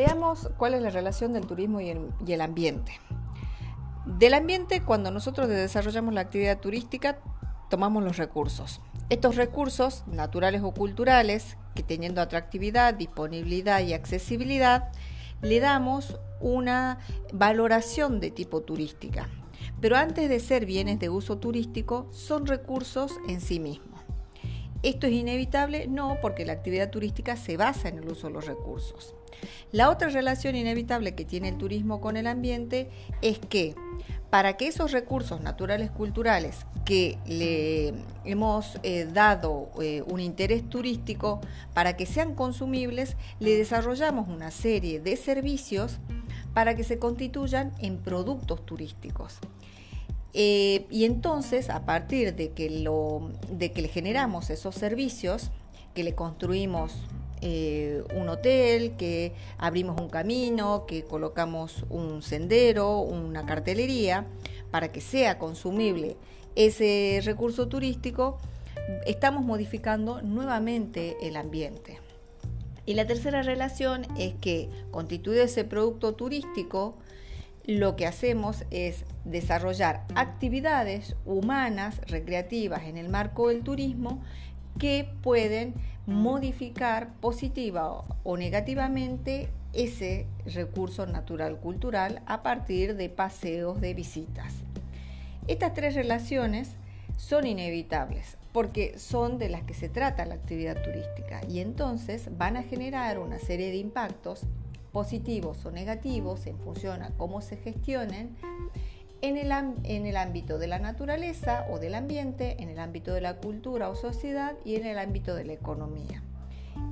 Veamos cuál es la relación del turismo y el, ambiente. Del ambiente, cuando nosotros desarrollamos la actividad turística, tomamos los recursos. Estos recursos, naturales o culturales, que teniendo atractividad, disponibilidad y accesibilidad, le damos una valoración de tipo turística. Pero antes de ser bienes de uso turístico, son recursos en sí mismos. ¿Esto es inevitable? No, porque la actividad turística se basa en el uso de los recursos. La otra relación inevitable que tiene el turismo con el ambiente es que para que esos recursos naturales culturales que le hemos eh, dado eh, un interés turístico, para que sean consumibles, le desarrollamos una serie de servicios para que se constituyan en productos turísticos. Eh, y entonces, a partir de que, le generamos esos servicios, que le construimos eh, un hotel, que abrimos un camino, que colocamos un sendero, una cartelería, para que sea consumible ese recurso turístico, estamos modificando nuevamente el ambiente. Y la tercera relación es que constituye ese producto turístico, lo que hacemos es desarrollar actividades humanas, recreativas en el marco del turismo que pueden modificar positiva o negativamente ese recurso natural cultural a partir de paseos, de visitas. Estas tres relaciones son inevitables porque son de las que se trata la actividad turística y entonces van a generar una serie de impactos positivos o negativos en función a cómo se gestionen en el, en el, ámbito de la naturaleza o del ambiente, en el ámbito de la cultura o sociedad y en el ámbito de la economía.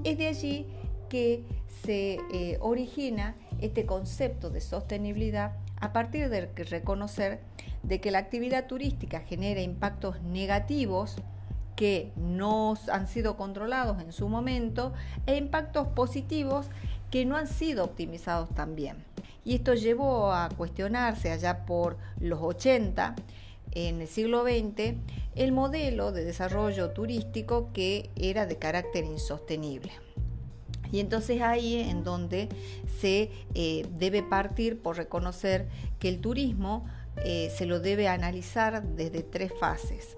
Es de allí que se eh, origina este concepto de sostenibilidad a partir de reconocer de que la actividad turística genera impactos negativos que no han sido controlados en su momento e impactos positivos que no han sido optimizados también. Y esto llevó a cuestionarse allá por los 80, en el siglo XX, el modelo de desarrollo turístico que era de carácter insostenible. Y entonces ahí es en donde se eh, debe partir por reconocer que el turismo eh, se lo debe analizar desde tres fases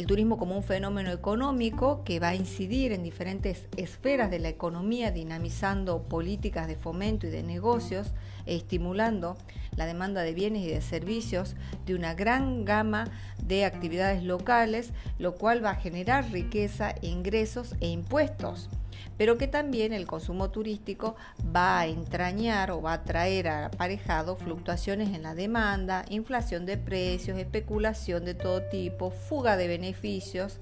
el turismo como un fenómeno económico que va a incidir en diferentes esferas de la economía, dinamizando políticas de fomento y de negocios, e estimulando la demanda de bienes y de servicios de una gran gama de actividades locales, lo cual va a generar riqueza, ingresos e impuestos pero que también el consumo turístico va a entrañar o va a traer aparejado fluctuaciones en la demanda, inflación de precios, especulación de todo tipo, fuga de beneficios,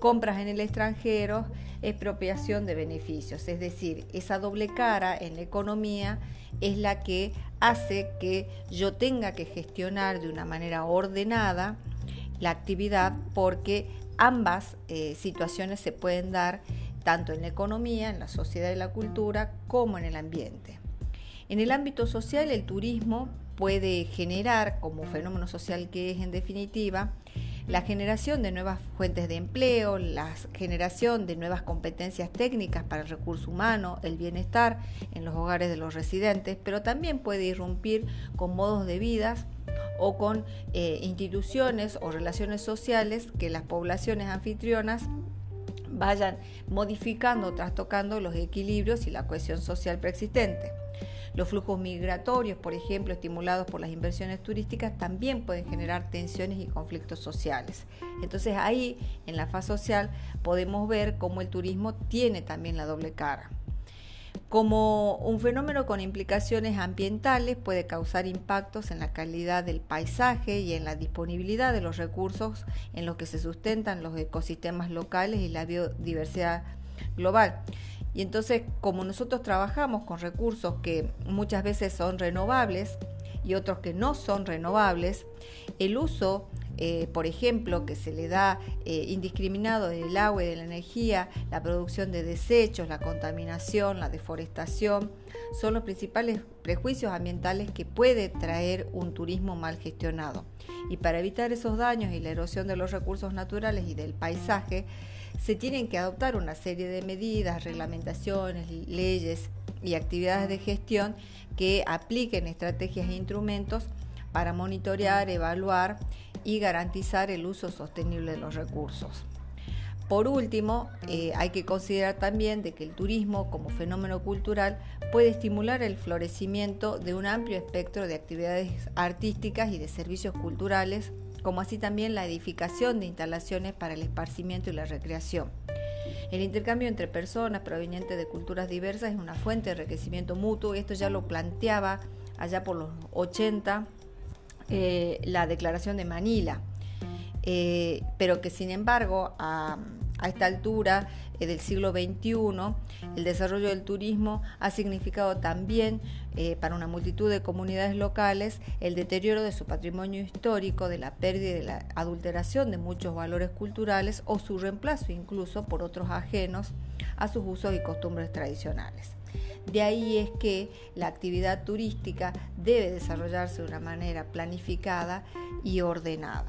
compras en el extranjero, expropiación de beneficios. Es decir, esa doble cara en la economía es la que hace que yo tenga que gestionar de una manera ordenada la actividad porque ambas eh, situaciones se pueden dar tanto en la economía, en la sociedad y la cultura, como en el ambiente. En el ámbito social, el turismo puede generar, como fenómeno social que es en definitiva, la generación de nuevas fuentes de empleo, la generación de nuevas competencias técnicas para el recurso humano, el bienestar en los hogares de los residentes, pero también puede irrumpir con modos de vida o con eh, instituciones o relaciones sociales que las poblaciones anfitrionas vayan modificando, trastocando los equilibrios y la cohesión social preexistente. Los flujos migratorios, por ejemplo, estimulados por las inversiones turísticas, también pueden generar tensiones y conflictos sociales. Entonces ahí, en la fase social, podemos ver cómo el turismo tiene también la doble cara. Como un fenómeno con implicaciones ambientales puede causar impactos en la calidad del paisaje y en la disponibilidad de los recursos en los que se sustentan los ecosistemas locales y la biodiversidad global. Y entonces, como nosotros trabajamos con recursos que muchas veces son renovables y otros que no son renovables, el uso eh, por ejemplo, que se le da eh, indiscriminado del agua y de la energía, la producción de desechos, la contaminación, la deforestación, son los principales prejuicios ambientales que puede traer un turismo mal gestionado. Y para evitar esos daños y la erosión de los recursos naturales y del paisaje, se tienen que adoptar una serie de medidas, reglamentaciones, leyes y actividades de gestión que apliquen estrategias e instrumentos para monitorear, evaluar y garantizar el uso sostenible de los recursos. Por último, eh, hay que considerar también de que el turismo como fenómeno cultural puede estimular el florecimiento de un amplio espectro de actividades artísticas y de servicios culturales, como así también la edificación de instalaciones para el esparcimiento y la recreación. El intercambio entre personas provenientes de culturas diversas es una fuente de enriquecimiento mutuo, esto ya lo planteaba allá por los 80 eh, la Declaración de Manila. Eh, pero que sin embargo a, esta altura eh, del siglo XXI el desarrollo del turismo ha significado también para una multitud de comunidades locales el deterioro de su patrimonio histórico, de la pérdida y de la adulteración de muchos valores culturales o su reemplazo incluso por otros ajenos a sus usos y costumbres tradicionales. De ahí es que la actividad turística debe desarrollarse de una manera planificada y ordenada.